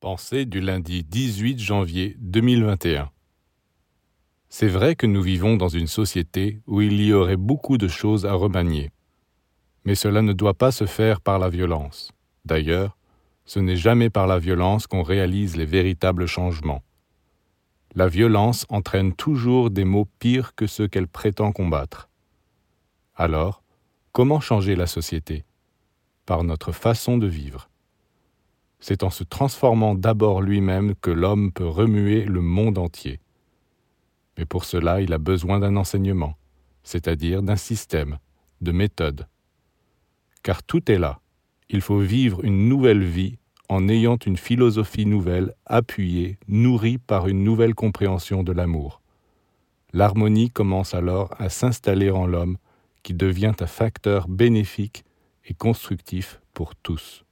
Pensée du lundi 18 janvier 2021. C'est vrai que nous vivons dans une société où il y aurait beaucoup de choses à remanier. Mais cela ne doit pas se faire par la violence. D'ailleurs, ce n'est jamais par la violence qu'on réalise les véritables changements. La violence entraîne toujours des maux pires que ceux qu'elle prétend combattre. Alors, comment changer la société? Par notre façon de vivre. C'est en se transformant d'abord lui-même que l'homme peut remuer le monde entier. Mais pour cela, il a besoin d'un enseignement, c'est-à-dire d'un système, de méthode. Car tout est là. Il faut vivre une nouvelle vie en ayant une philosophie nouvelle, appuyée, nourrie par une nouvelle compréhension de l'amour. L'harmonie commence alors à s'installer en l'homme qui devient un facteur bénéfique et constructif pour tous.